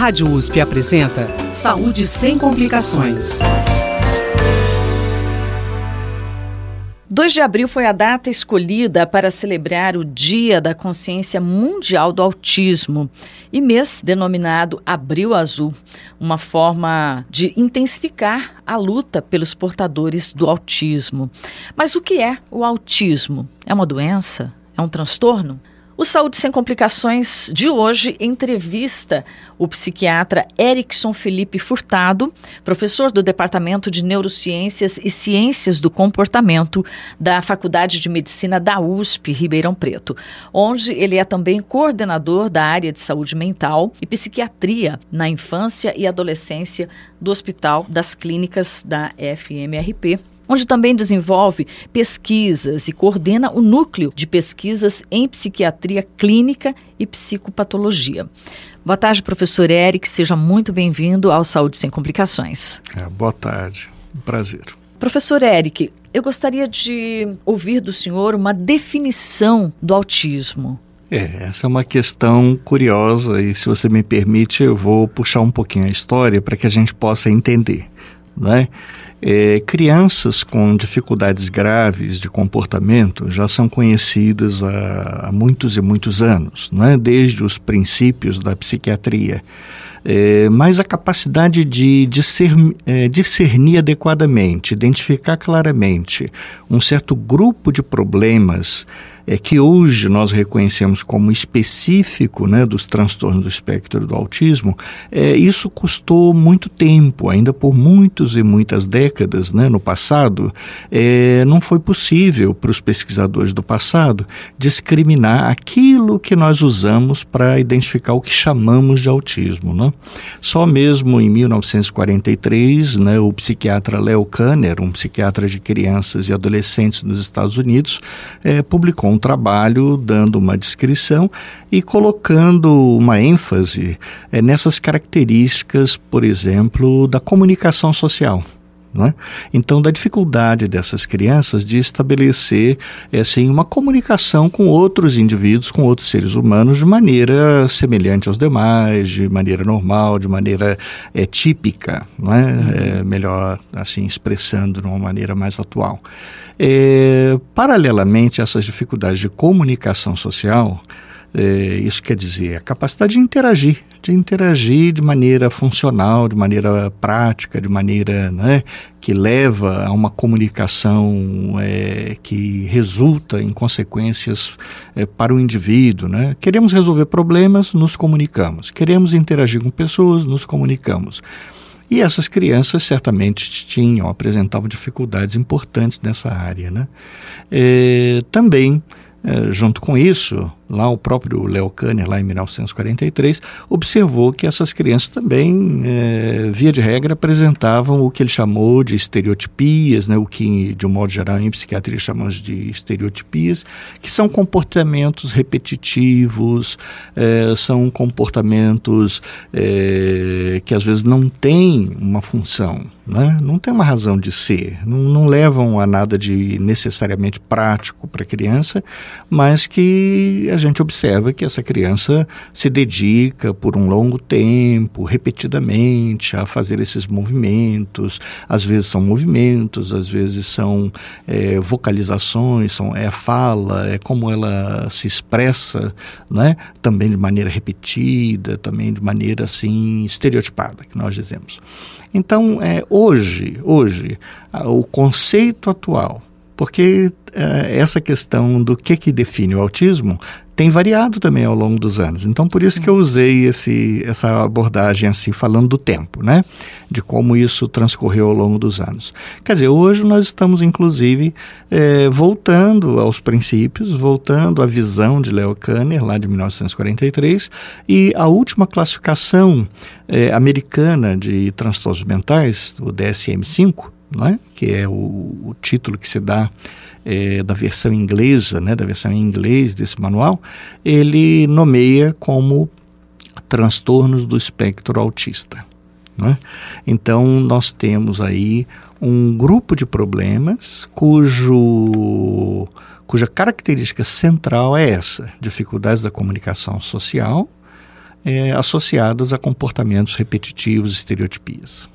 Rádio USP apresenta Saúde sem complicações. 2 de abril foi a data escolhida para celebrar o Dia da Consciência Mundial do Autismo e mês denominado Abril Azul, uma forma de intensificar a luta pelos portadores do autismo. Mas o que é o autismo? É uma doença? É um transtorno? O Saúde Sem Complicações de hoje entrevista o psiquiatra Erickson Felipe Furtado, professor do Departamento de Neurociências e Ciências do Comportamento da Faculdade de Medicina da USP Ribeirão Preto, onde ele é também coordenador da área de saúde mental e psiquiatria na infância e adolescência do Hospital das Clínicas da FMRP onde também desenvolve pesquisas e coordena o núcleo de pesquisas em psiquiatria clínica e psicopatologia. Boa tarde, professor Eric, seja muito bem-vindo ao Saúde Sem Complicações. É, boa tarde, um prazer. Professor Eric, eu gostaria de ouvir do senhor uma definição do autismo. É, essa é uma questão curiosa e, se você me permite, eu vou puxar um pouquinho a história para que a gente possa entender. Né? É, crianças com dificuldades graves de comportamento já são conhecidas há, há muitos e muitos anos, né? desde os princípios da psiquiatria. É, mas a capacidade de é, discernir adequadamente, identificar claramente um certo grupo de problemas é que hoje nós reconhecemos como específico né, dos transtornos do espectro do autismo, é, isso custou muito tempo, ainda por muitos e muitas décadas né, no passado, é, não foi possível para os pesquisadores do passado discriminar aquilo que nós usamos para identificar o que chamamos de autismo. Né? Só mesmo em 1943, né, o psiquiatra Leo Kanner, um psiquiatra de crianças e adolescentes nos Estados Unidos, é, publicou um trabalho dando uma descrição e colocando uma ênfase é, nessas características, por exemplo, da comunicação social. É? Então, da dificuldade dessas crianças de estabelecer assim, uma comunicação com outros indivíduos, com outros seres humanos, de maneira semelhante aos demais, de maneira normal, de maneira é, típica, é? É, melhor assim, expressando de uma maneira mais atual. Paralelamente a essas dificuldades de comunicação social, isso quer dizer a capacidade de interagir, de interagir de maneira funcional, de maneira prática, de maneira né, que leva a uma comunicação é, que resulta em consequências é, para o indivíduo. Né? Queremos resolver problemas, nos comunicamos. Queremos interagir com pessoas, nos comunicamos. E essas crianças certamente tinham, apresentavam dificuldades importantes nessa área. Né? É, também, é, junto com isso, lá o próprio Leo Kanner, lá em 1943, observou que essas crianças também, é, via de regra, apresentavam o que ele chamou de estereotipias, né, o que, de um modo geral, em psiquiatria chamamos de estereotipias, que são comportamentos repetitivos, é, são comportamentos é, que às vezes não têm uma função, né? não tem uma razão de ser, não, não levam a nada de necessariamente prático para a criança, mas que a gente observa que essa criança se dedica por um longo tempo, repetidamente, a fazer esses movimentos. Às vezes são movimentos, às vezes são é, vocalizações, são, é fala, é como ela se expressa, né? também de maneira repetida, também de maneira assim estereotipada, que nós dizemos. Então, é, hoje, hoje, o conceito atual porque é, essa questão do que, que define o autismo tem variado também ao longo dos anos. Então, por isso Sim. que eu usei esse, essa abordagem assim, falando do tempo, né? De como isso transcorreu ao longo dos anos. Quer dizer, hoje nós estamos, inclusive, é, voltando aos princípios, voltando à visão de Leo Kanner, lá de 1943, e a última classificação é, americana de transtornos mentais, o DSM-5, né? que é o, o, título que se dá é, da versão inglesa, né? da versão em inglês desse manual, ele nomeia como transtornos do espectro autista. Né? Então, nós temos aí um grupo de problemas cujo, cuja característica central é essa: dificuldades da comunicação social, é, associadas a comportamentos repetitivos, estereotipias.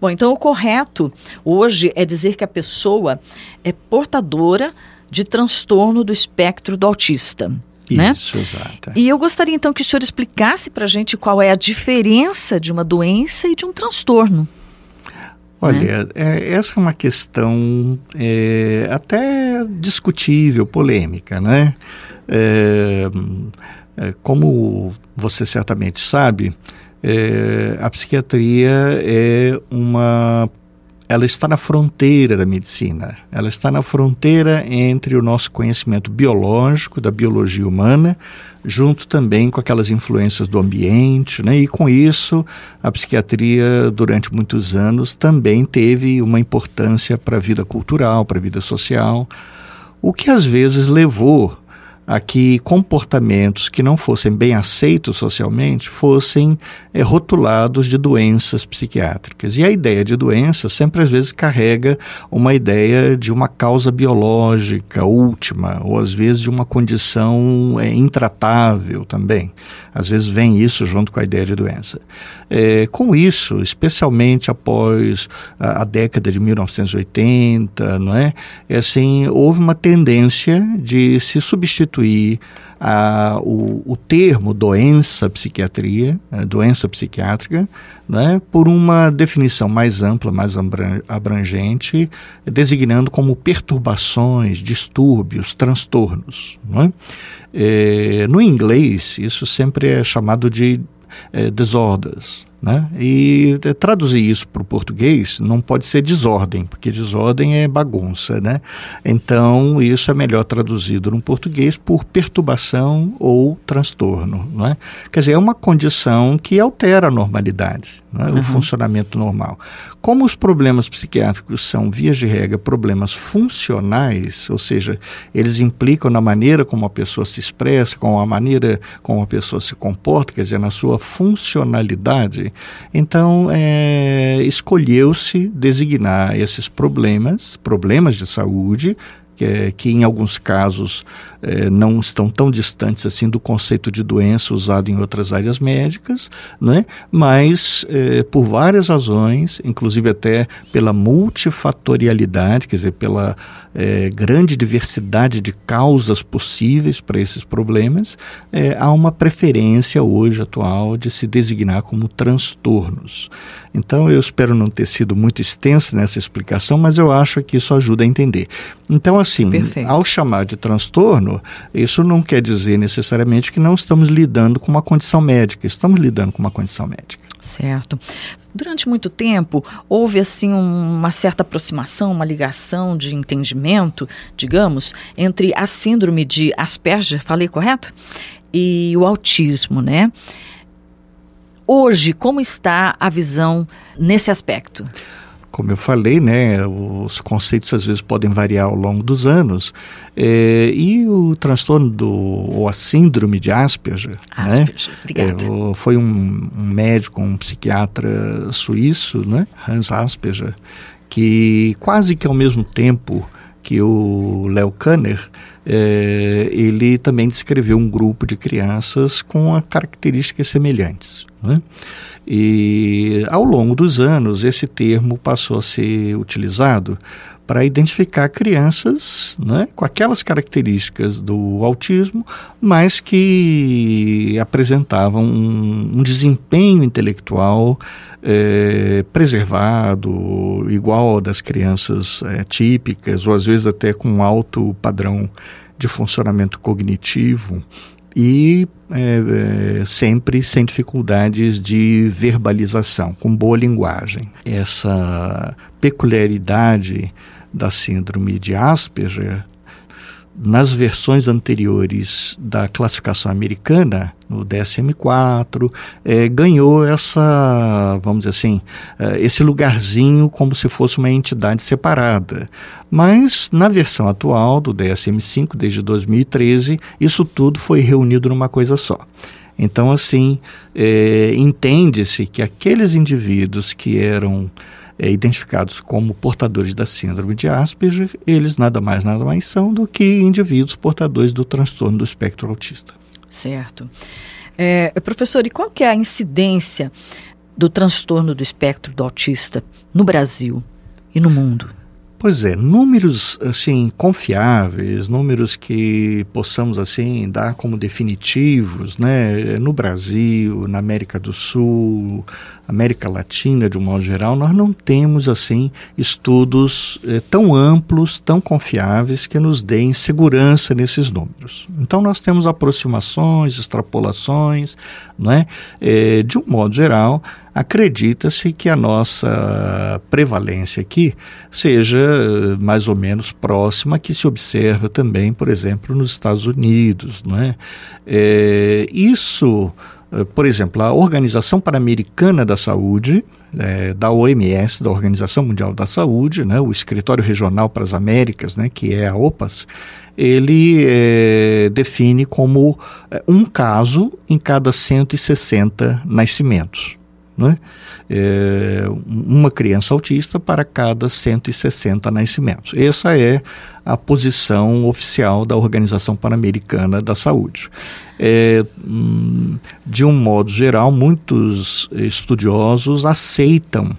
Bom, então o correto hoje é dizer que a pessoa é portadora de transtorno do espectro do autista. Né? Isso, exato. E eu gostaria então que o senhor explicasse para a gente qual é a diferença de uma doença e de um transtorno. Olha, né? é, essa é uma questão é, até discutível, polêmica, né? É, é como você certamente sabe, é, a psiquiatria é uma ela está na fronteira da medicina. Ela está na fronteira entre o nosso conhecimento biológico, da biologia humana, junto também com aquelas influências do ambiente, né? E com isso, a psiquiatria, durante muitos anos, também teve uma importância para a vida cultural, para a vida social, o que às vezes levou a que comportamentos que não fossem bem aceitos socialmente fossem é, rotulados de doenças psiquiátricas. E a ideia de doença sempre às vezes carrega uma ideia de uma causa biológica última, ou às vezes de uma condição é, intratável também. Às vezes vem isso junto com a ideia de doença. É, com isso, especialmente após a, a, década de 1980, não é? é assim, houve uma tendência de se substituir a, o, o termo doença psiquiatria, né, doença psiquiátrica, né, por uma definição mais ampla, mais abrangente, designando como perturbações, distúrbios, transtornos. Né? É, no inglês, isso sempre é chamado de é, disorders. Né? E traduzir isso para o português não pode ser desordem, porque desordem é bagunça. Né? Então, isso é melhor traduzido no português por perturbação ou transtorno. Né? Quer dizer, é uma condição que altera a normalidade, né? uhum. o funcionamento normal. Como os problemas psiquiátricos são, via de regra, problemas funcionais, ou seja, eles implicam na maneira como a pessoa se expressa, com a maneira como a pessoa se comporta, quer dizer, na sua funcionalidade, então é, escolheu-se designar esses problemas, problemas de saúde, que, que em alguns casos eh, não estão tão distantes assim do conceito de doença usado em outras áreas médicas, né? mas eh, por várias razões, inclusive até pela multifatorialidade, quer dizer, pela eh, grande diversidade de causas possíveis para esses problemas, há uma preferência hoje atual de se designar como transtornos. Então eu espero não ter sido muito extenso nessa explicação, mas eu acho que isso ajuda a entender. Então, assim, Perfeito. ao chamar de transtorno, isso não quer dizer necessariamente que não estamos lidando com uma condição médica, estamos lidando com uma condição médica. Certo. Durante muito tempo, houve assim uma certa aproximação, uma ligação de entendimento, digamos, entre a síndrome de Asperger, falei correto? E o autismo, né? Hoje, como está a visão nesse aspecto? Como eu falei, né, os conceitos às vezes podem variar ao longo dos anos. É, e o transtorno do, ou a síndrome de Asperger, Asperger né. É, foi um, um, médico, um psiquiatra suíço, né, Hans Asperger, que quase que ao mesmo tempo que o Léo Kanner, é, ele também descreveu um grupo de crianças com características semelhantes. Né? E ao longo dos anos, esse termo passou a ser utilizado para identificar crianças né, com aquelas características do autismo, mas que apresentavam um, um desempenho intelectual é, preservado, igual ao das crianças é, típicas, ou às vezes até com alto padrão de funcionamento cognitivo e é, é, sempre sem dificuldades de verbalização, com boa linguagem. Essa peculiaridade da síndrome de Asperger nas versões anteriores da classificação americana, no DSM-4, é, ganhou essa, vamos dizer assim, é, esse lugarzinho como se fosse uma entidade separada. Mas na versão atual do DSM-5, desde 2013, isso tudo foi reunido numa coisa só. Então, assim, é, entende-se que aqueles indivíduos que eram é, identificados como portadores da síndrome de Asperger, eles nada mais nada mais são do que indivíduos portadores do transtorno do espectro autista. Certo. É, professor, e qual que é a incidência do transtorno do espectro do autista no Brasil e no mundo? Pois é, números assim confiáveis, números que possamos assim dar como definitivos, né? No Brasil, na América do Sul, América Latina de um modo geral, nós não temos assim estudos eh, tão amplos, tão confiáveis que nos deem segurança nesses números. Então nós temos aproximações, extrapolações, né? Eh, de um modo geral, acredita-se que a nossa prevalência aqui seja eh, mais ou menos próxima que se observa também, por exemplo, nos Estados Unidos, não é? é isso eh, por exemplo, a Organização Pan-Americana da Saúde, é, da OMS, da Organização Mundial da Saúde, né, o Escritório Regional para as Américas, né, que é a OPAS, ele é, define como um caso em cada 160 nascimentos. Né? É, uma criança autista para cada 160 nascimentos. Essa é a posição oficial da Organização Pan-Americana da Saúde. É, hum, de um modo geral, muitos estudiosos aceitam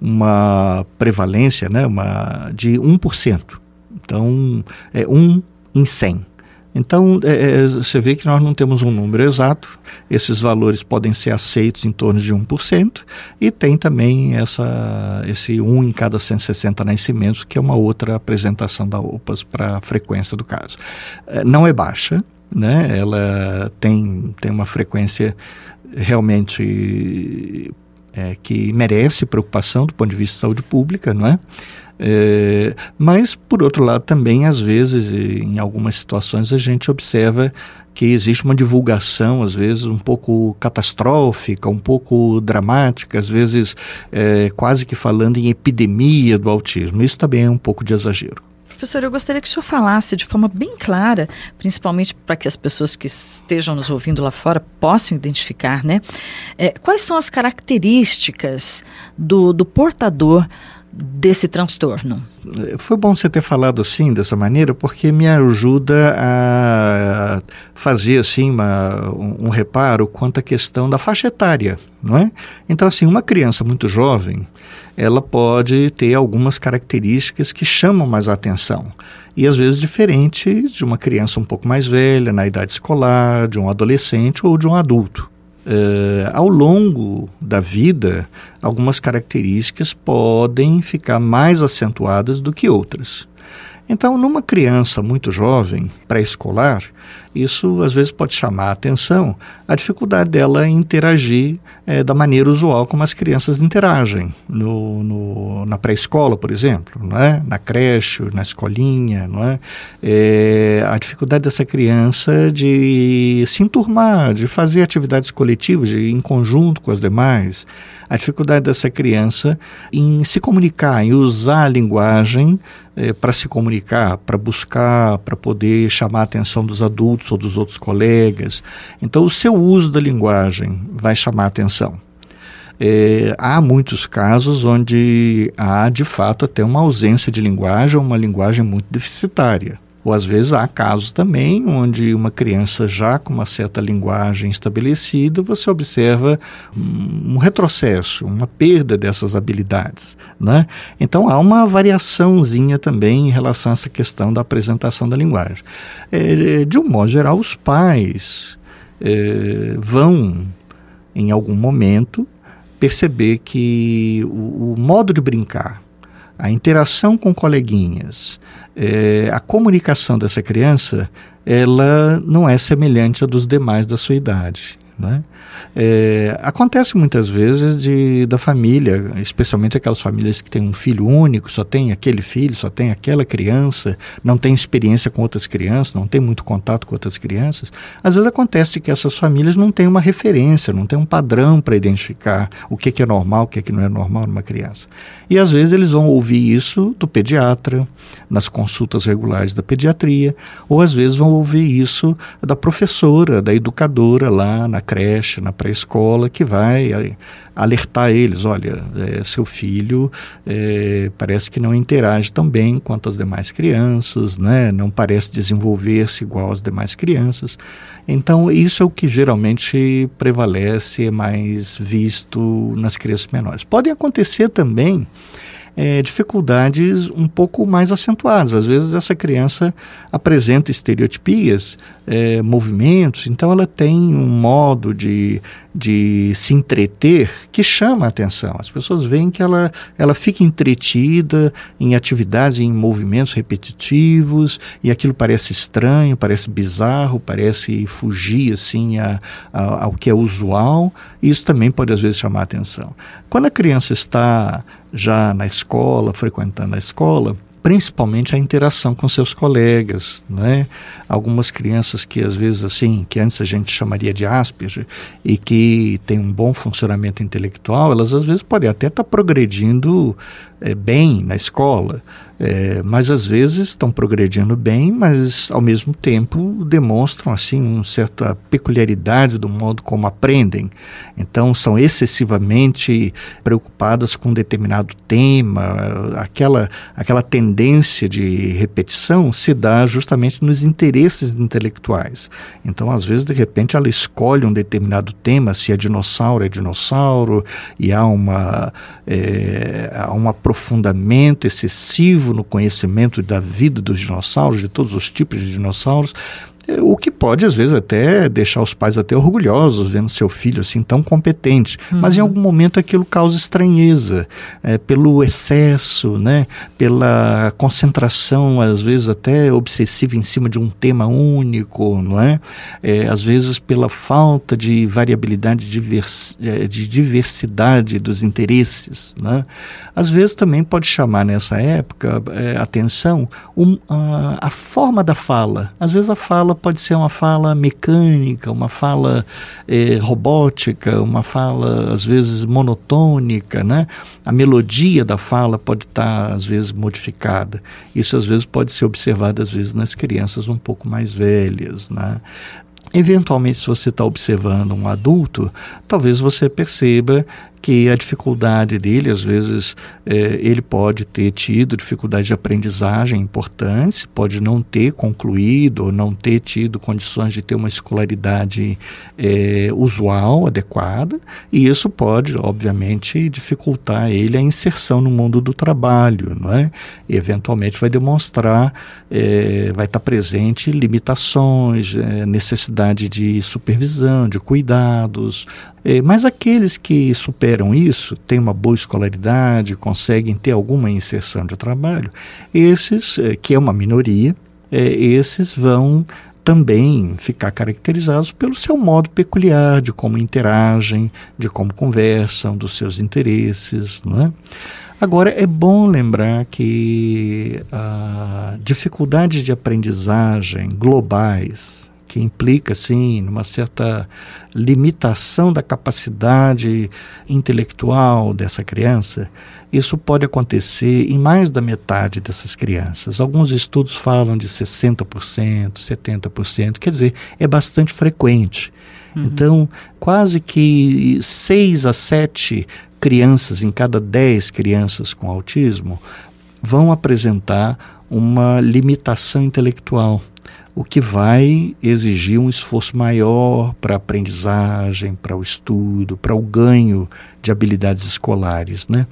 uma prevalência né, uma, de 1%. Então, é 1 em 100. Então, é, é, você vê que nós não temos um número exato, esses valores podem ser aceitos em torno de 1%, e tem também essa, esse 1 em cada 160 nascimentos, que é uma outra apresentação da OPAS para a frequência do caso. É, não é baixa, né? ela tem, tem uma frequência realmente é, que merece preocupação do ponto de vista de saúde pública, não é? É, mas, por outro lado, também, às vezes, em algumas situações, a gente observa que existe uma divulgação, às vezes, um pouco catastrófica, um pouco dramática, às vezes é, quase que falando em epidemia do autismo. Isso também é um pouco de exagero. Professor, eu gostaria que o senhor falasse de forma bem clara, principalmente para que as pessoas que estejam nos ouvindo lá fora possam identificar, né? É, quais são as características do, do portador desse transtorno? Foi bom você ter falado assim, dessa maneira, porque me ajuda a fazer assim uma, um, um reparo quanto à questão da faixa etária, não é? Então, assim, uma criança muito jovem, ela pode ter algumas características que chamam mais a atenção. E às vezes diferente de uma criança um pouco mais velha, na idade escolar, de um adolescente ou de um adulto. Uh, ao longo da vida, algumas características podem ficar mais acentuadas do que outras. Então, numa criança muito jovem, pré-escolar, isso às vezes pode chamar a atenção a dificuldade dela interagir é, da maneira usual como as crianças interagem no, no na pré-escola, por exemplo, não é? na creche, na escolinha, não é? é? a dificuldade dessa criança de se enturmar, de fazer atividades coletivas, de, em conjunto com as demais, a dificuldade dessa criança em se comunicar, em usar a linguagem é, para se comunicar, para buscar, para poder chamar a atenção dos adultos ou dos outros colegas. Então, o seu uso da linguagem vai chamar a atenção. É, há muitos casos onde há, de fato, até uma ausência de linguagem, uma linguagem muito deficitária. Ou às vezes há casos também onde uma criança já com uma certa linguagem estabelecida, você observa um retrocesso, uma perda dessas habilidades. Né? Então há uma variaçãozinha também em relação a essa questão da apresentação da linguagem. É, de um modo geral, os pais é, vão, em algum momento, perceber que o, o modo de brincar, a interação com coleguinhas, é, a comunicação dessa criança, ela não é semelhante à dos demais da sua idade. Né? É, acontece muitas vezes de, da família, especialmente aquelas famílias que têm um filho único, só tem aquele filho, só tem aquela criança, não tem experiência com outras crianças, não tem muito contato com outras crianças. Às vezes acontece que essas famílias não têm uma referência, não têm um padrão para identificar o que, que é normal, o que, que não é normal numa criança. E às vezes eles vão ouvir isso do pediatra, nas consultas regulares da pediatria, ou às vezes vão ouvir isso da professora, da educadora lá na creche, na pré-escola, que vai alertar eles, olha, é, seu filho é, parece que não interage tão bem quanto as demais crianças, né? não parece desenvolver-se igual às demais crianças. Então, isso é o que geralmente prevalece, é mais visto nas crianças menores. Pode acontecer também é, dificuldades um pouco mais acentuadas. Às vezes essa criança apresenta estereotipias, é, movimentos, então ela tem um modo de, de se entreter que chama a atenção. As pessoas veem que ela, ela fica entretida em atividades, em movimentos repetitivos, e aquilo parece estranho, parece bizarro, parece fugir assim a, a, ao que é usual, e isso também pode às vezes chamar a atenção. Quando a criança está já na escola, frequentando a escola, principalmente a interação com seus colegas, né? Algumas crianças que às vezes assim, que antes a gente chamaria de Asperger e que tem um bom funcionamento intelectual, elas às vezes podem até estar tá progredindo é, bem na escola, é, mas às vezes estão progredindo bem, mas ao mesmo tempo demonstram assim uma certa peculiaridade do modo como aprendem. Então são excessivamente preocupadas com um determinado tema, aquela aquela tendência de repetição se dá justamente nos interesses intelectuais. Então às vezes de repente ela escolhe um determinado tema, se é dinossauro é dinossauro e há uma é, há um aprofundamento excessivo no conhecimento da vida dos dinossauros, de todos os tipos de dinossauros, o que pode, às vezes, até deixar os pais até orgulhosos vendo seu filho assim tão competente. Uhum. Mas em algum momento aquilo causa estranheza, é, pelo excesso, né? pela concentração, às vezes até obsessiva em cima de um tema único, não é? é às vezes pela falta de variabilidade, divers, é, de diversidade dos interesses. Né? Às vezes também pode chamar nessa época é, atenção um, a, a forma da fala. Às vezes a fala fala pode ser uma fala mecânica, uma fala eh, robótica, uma fala às vezes monotônica, né? A melodia da fala pode estar às vezes modificada. Isso às vezes pode ser observado às vezes nas crianças um pouco mais velhas, né? Eventualmente, se você está observando um adulto, talvez você perceba que a dificuldade dele, às vezes, é, ele pode ter tido dificuldade de aprendizagem importantes, pode não ter concluído ou não ter tido condições de ter uma escolaridade é, usual, adequada, e isso pode, obviamente, dificultar ele a inserção no mundo do trabalho, não é? E, eventualmente vai demonstrar, é, vai estar presente limitações, necessidade de supervisão, de cuidados, mas aqueles que superam isso, têm uma boa escolaridade, conseguem ter alguma inserção de trabalho, esses, é, que é uma minoria, é, esses vão também ficar caracterizados pelo seu modo peculiar de como interagem, de como conversam, dos seus interesses, não é? Agora, é bom lembrar que a dificuldades de aprendizagem globais, que implica, sim, numa certa limitação da capacidade intelectual dessa criança, isso pode acontecer em mais da metade dessas crianças. Alguns estudos falam de 60%, 70%, quer dizer, é bastante frequente. Uhum. Então, quase que 6 a 7 crianças em cada 10 crianças com autismo vão apresentar uma limitação intelectual o que vai exigir um esforço maior para a aprendizagem, para o estudo, para o ganho de habilidades escolares, né?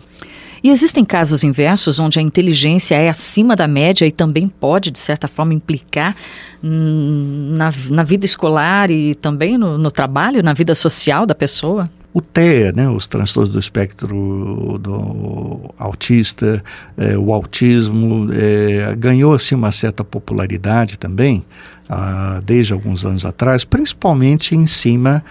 E existem casos inversos onde a inteligência é acima da média e também pode, de certa forma, implicar na, na vida escolar e também no, no trabalho, na vida social da pessoa? O TEA, né, os transtornos do espectro do autista, é, o autismo, é, ganhou assim, uma certa popularidade também, ah, desde alguns anos atrás, principalmente em cima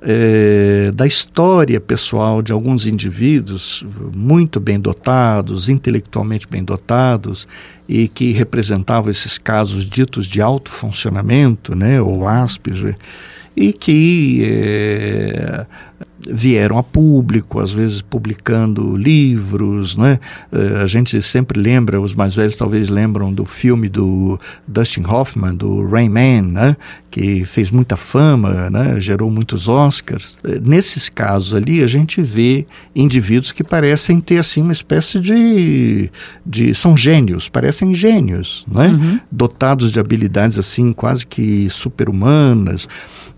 é, da história pessoal de alguns indivíduos muito bem dotados, intelectualmente bem dotados, e que representavam esses casos ditos de alto funcionamento, né, ou Asperger, e que é, vieram a público, às vezes publicando livros, né? Uh, a gente sempre lembra, os mais velhos talvez lembram do filme do Dustin Hoffman, do Rain Man, né? Que fez muita fama, né? Gerou muitos Oscars. Uh, nesses casos ali, a gente vê indivíduos que parecem ter, assim, uma espécie de... de são gênios, parecem gênios, né? Uhum. Dotados de habilidades, assim, quase que super-humanas.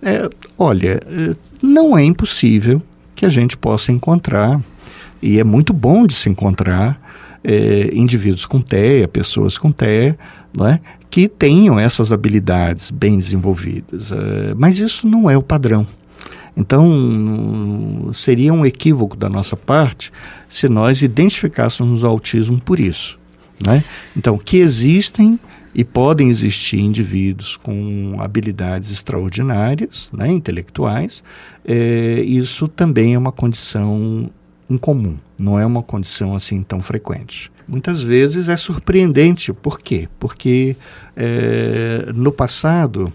É, olha, é, não é impossível que a gente possa encontrar, e é muito bom de se encontrar, é, indivíduos com TEA, pessoas com TEA, é, que tenham essas habilidades bem desenvolvidas. É, mas isso não é o padrão. Então, seria um equívoco da nossa parte se nós identificássemos o autismo por isso. Né? Então, que existem e podem existir indivíduos com habilidades extraordinárias, né, intelectuais. É, isso também é uma condição incomum, não é uma condição assim tão frequente. Muitas vezes é surpreendente. Por quê? Porque é, no passado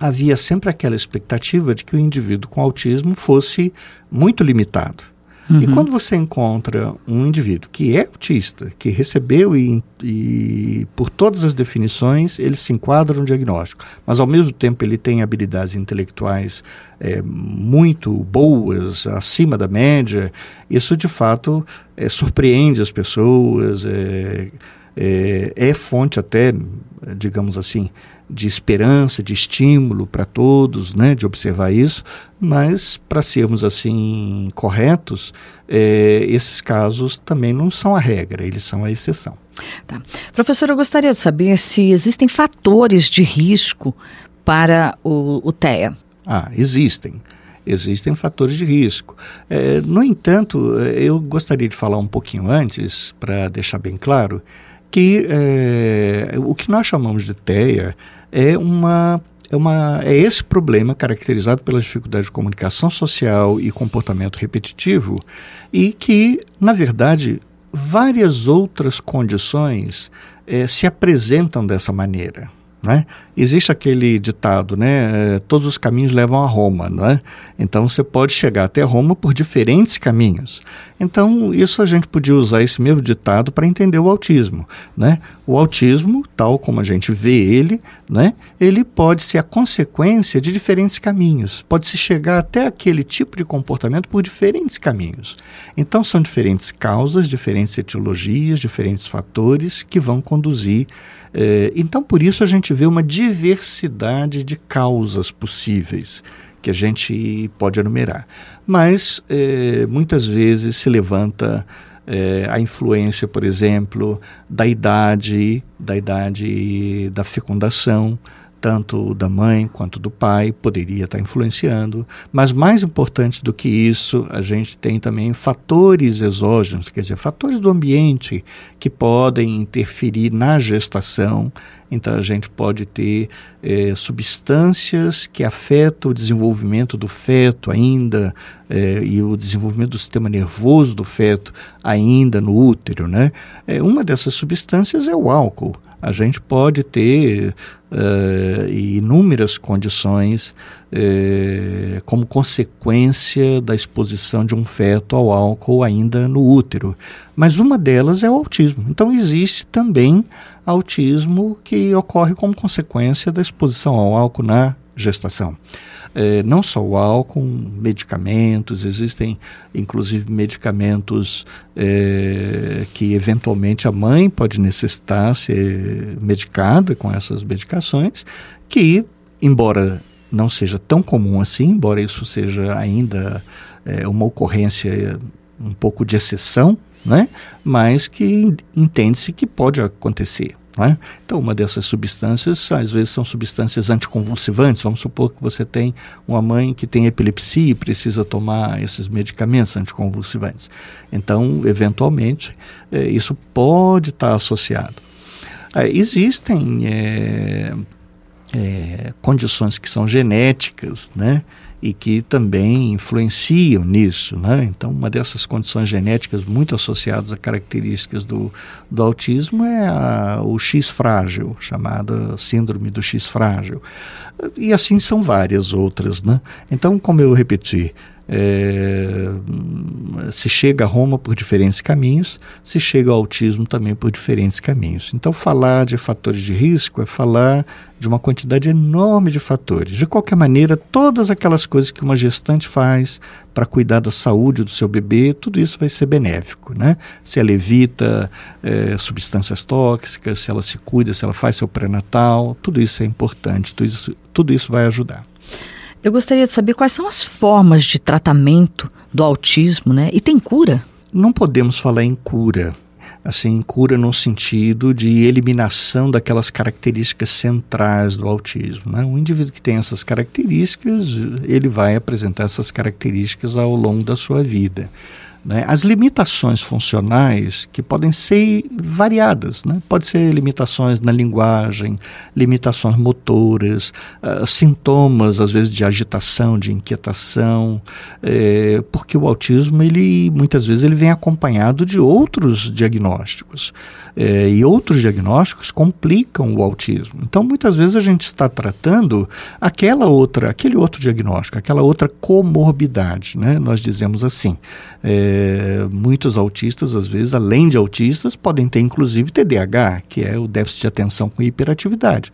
havia sempre aquela expectativa de que o indivíduo com autismo fosse muito limitado. Uhum. E quando você encontra um indivíduo que é autista, que recebeu e, e, por todas as definições ele se enquadra no diagnóstico, mas ao mesmo tempo ele tem habilidades intelectuais é, muito boas, acima da média, isso de fato é, surpreende as pessoas, é, é, é fonte até, digamos assim, de esperança, de estímulo para todos, né, de observar isso, mas para sermos assim corretos, é, esses casos também não são a regra, eles são a exceção. Tá. Professor, eu gostaria de saber se existem fatores de risco para o, o TEA. Ah, existem existem fatores de risco. É, no entanto, eu gostaria de falar um pouquinho antes, para deixar bem claro, que é, o que nós chamamos de TEA é uma é, uma, é esse problema caracterizado pela dificuldade de comunicação social e comportamento repetitivo e que, na verdade, várias outras condições é, se apresentam dessa maneira. Né? Existe aquele ditado, né? Eh, todos os caminhos levam a Roma, né? Então você pode chegar até Roma por diferentes caminhos. Então isso a gente podia usar esse mesmo ditado para entender o autismo, né? O autismo, tal como a gente vê ele, né? Ele pode ser a consequência de diferentes caminhos. Pode se chegar até aquele tipo de comportamento por diferentes caminhos. Então são diferentes causas, diferentes etiologias, diferentes fatores que vão conduzir é, então, por isso, a gente vê uma diversidade de causas possíveis que a gente pode enumerar. Mas, é, muitas vezes, se levanta é, a influência, por exemplo, da idade, da idade da fecundação, tanto da mãe quanto do pai, poderia estar influenciando, mas mais importante do que isso, a gente tem também fatores exógenos, quer dizer, fatores do ambiente que podem interferir na gestação. Então, a gente pode ter é, substâncias que afetam o desenvolvimento do feto ainda é, e o desenvolvimento do sistema nervoso do feto ainda no útero. Né? É, uma dessas substâncias é o álcool a gente pode ter uh, inúmeras condições uh, como consequência da exposição de um feto ao álcool ainda no útero. Mas uma delas é o autismo. Então existe também autismo que ocorre como consequência da exposição ao álcool na gestação é, não só o álcool, medicamentos, existem inclusive medicamentos é, que eventualmente a mãe pode necessitar ser medicada com essas medicações, que, embora não seja tão comum assim, embora isso seja ainda é, uma ocorrência um pouco de exceção, né? mas que entende-se que pode acontecer. É? Então, uma dessas substâncias, às vezes, são substâncias anticonvulsivantes. Vamos supor que você tem uma mãe que tem epilepsia e precisa tomar esses medicamentos anticonvulsivantes. Então, eventualmente, é, isso pode estar associado. É, existem é, condições que são genéticas, né? E que também influenciam nisso. Né? Então, uma dessas condições genéticas muito associadas a características do, do autismo é a, o X frágil, chamada síndrome do X frágil. E assim são várias outras. Né? Então, como eu repeti, É, se chega a Roma por diferentes caminhos, se chega ao autismo também por diferentes caminhos. Então, falar de fatores de risco é falar de uma quantidade enorme de fatores. De qualquer maneira, todas aquelas coisas que uma gestante faz para cuidar da saúde do seu bebê, tudo isso vai ser benéfico. Né? Se ela evita é, substâncias tóxicas, se ela se cuida, se ela faz seu pré-natal, tudo isso é importante, tudo isso, tudo isso vai ajudar. Eu gostaria de saber quais são as formas de tratamento do autismo, né? E tem cura? Não podemos falar em cura. Assim, cura no sentido de eliminação daquelas características centrais do autismo. Né? Indivíduo que tem essas características, ele vai apresentar essas características ao longo da sua vida. Né? As limitações funcionais, que podem ser variadas, né? pode ser limitações na linguagem, limitações motoras, uh, sintomas, às vezes, de agitação, de inquietação, é, porque o autismo, ele muitas vezes, ele vem acompanhado de outros diagnósticos. É, e outros diagnósticos complicam o autismo. Então, muitas vezes, a gente está tratando aquela outra, aquele outro diagnóstico, aquela outra comorbidade, né? nós dizemos assim. É, muitos autistas, às vezes, além de autistas, podem ter inclusive TDAH, que é o déficit de atenção com hiperatividade.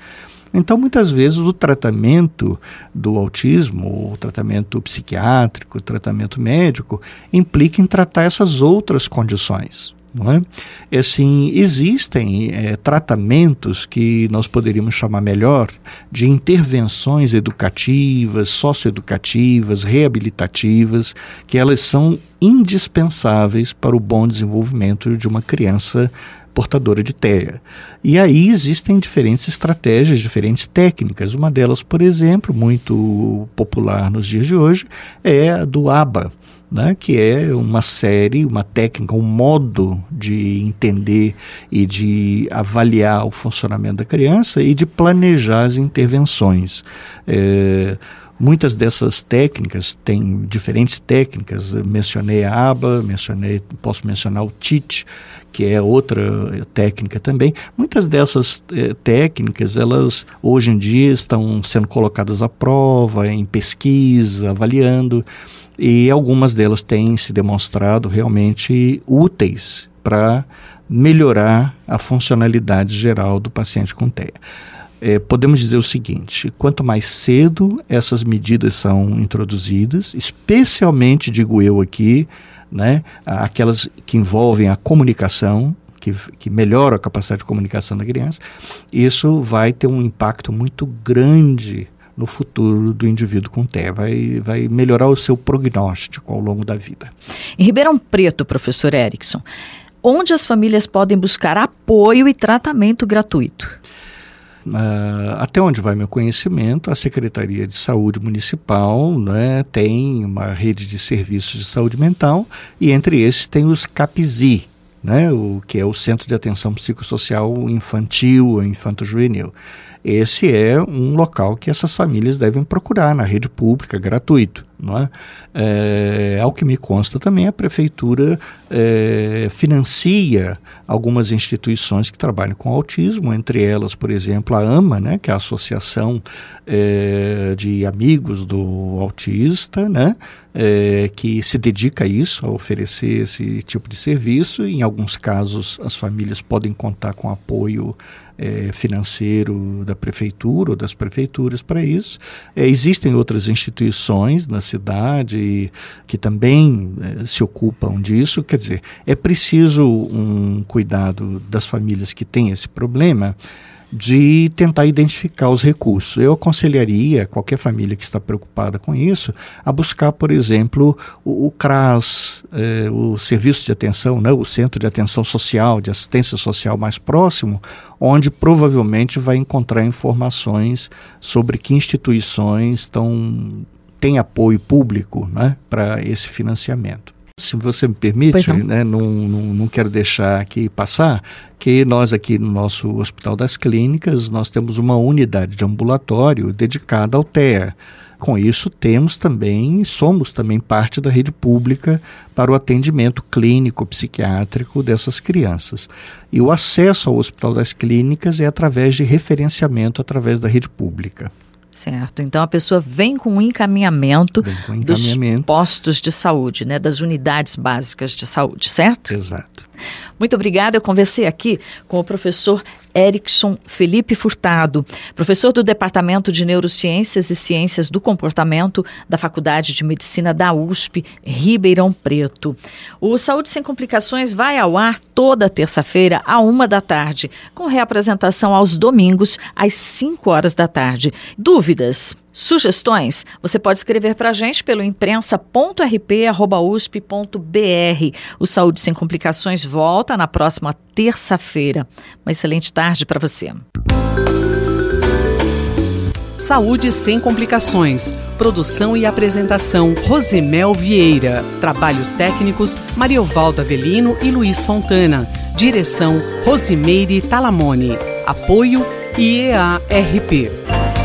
Então, muitas vezes, o tratamento do autismo, o tratamento psiquiátrico, o tratamento médico, implica em tratar essas outras condições. Não é? Assim, existem é, tratamentos que nós poderíamos chamar melhor de intervenções educativas, socioeducativas, reabilitativas, que elas são indispensáveis para o bom desenvolvimento de uma criança portadora de TEA. E aí existem diferentes estratégias, diferentes técnicas. Uma delas, por exemplo, muito popular nos dias de hoje, é a do ABA, né, que é uma série, uma técnica, um modo de entender e de avaliar o funcionamento da criança e de planejar as intervenções. É, muitas dessas técnicas, tem diferentes técnicas, Eu mencionei a ABA, mencionei, posso mencionar o TIT, que é outra técnica também. Muitas dessas eh, técnicas, elas hoje em dia estão sendo colocadas à prova, em pesquisa, avaliando e algumas delas têm se demonstrado realmente úteis para melhorar a funcionalidade geral do paciente com TEA. É, podemos dizer o seguinte: quanto mais cedo essas medidas são introduzidas, especialmente, digo eu aqui, né, aquelas que envolvem a comunicação, que, que melhoram a capacidade de comunicação da criança, isso vai ter um impacto muito grande no futuro do indivíduo com TEA. Vai, vai melhorar o seu prognóstico ao longo da vida. Em Ribeirão Preto, professor Erickson, onde as famílias podem buscar apoio e tratamento gratuito? Uh, até onde vai meu conhecimento, a Secretaria de Saúde Municipal né, tem uma rede de serviços de saúde mental e entre esses tem os CAPSI, né, o que é o Centro de Atenção Psicossocial Infantil ou Infanto-Juvenil esse é um local que essas famílias devem procurar na rede pública, gratuito. Não é? É, ao que me consta também, a prefeitura é, financia algumas instituições que trabalham com autismo, entre elas, por exemplo, a AMA, né, que é a Associação é, de Amigos do Autista, né, é, que se dedica a isso, a oferecer esse tipo de serviço. Em alguns casos, as famílias podem contar com apoio é, financeiro da prefeitura ou das prefeituras para isso. É, existem outras instituições na cidade que também é, se ocupam disso. Quer dizer, é preciso um cuidado das famílias que têm esse problema de tentar identificar os recursos. Eu aconselharia qualquer família que está preocupada com isso a buscar, por exemplo, o, o CRAS, eh, o Serviço de Atenção, né, o Centro de Atenção Social, de Assistência Social mais próximo, onde provavelmente vai encontrar informações sobre que instituições estão, têm apoio público né, para esse financiamento. Se você me permite, não. Né, não, não, não quero deixar aqui passar que nós aqui no nosso Hospital das Clínicas, nós temos uma unidade de ambulatório dedicada ao TEA. Com isso, temos também, somos também parte da rede pública para o atendimento clínico psiquiátrico dessas crianças. E o acesso ao Hospital das Clínicas é através de referenciamento através da rede pública. Certo. Então a pessoa vem com um encaminhamento, com encaminhamento. dos postos de saúde, né, das unidades básicas de saúde, certo? Exato. Muito obrigada. Eu conversei aqui com o professor Erickson Felipe Furtado, professor do Departamento de Neurociências e Ciências do Comportamento da Faculdade de Medicina da USP, Ribeirão Preto. O Saúde Sem Complicações vai ao ar toda terça-feira, à uma da tarde, com reapresentação aos domingos, às 5 horas da tarde. Dúvidas? Sugestões? Você pode escrever para a gente pelo imprensa.rp.usp.br. O Saúde Sem Complicações volta na próxima terça-feira. Uma excelente tarde para você. Saúde sem complicações. Produção e apresentação Rosemel Vieira. Trabalhos técnicos Mariovaldo Avelino e Luiz Fontana. Direção Rosimeire Talamone. Apoio IEARP.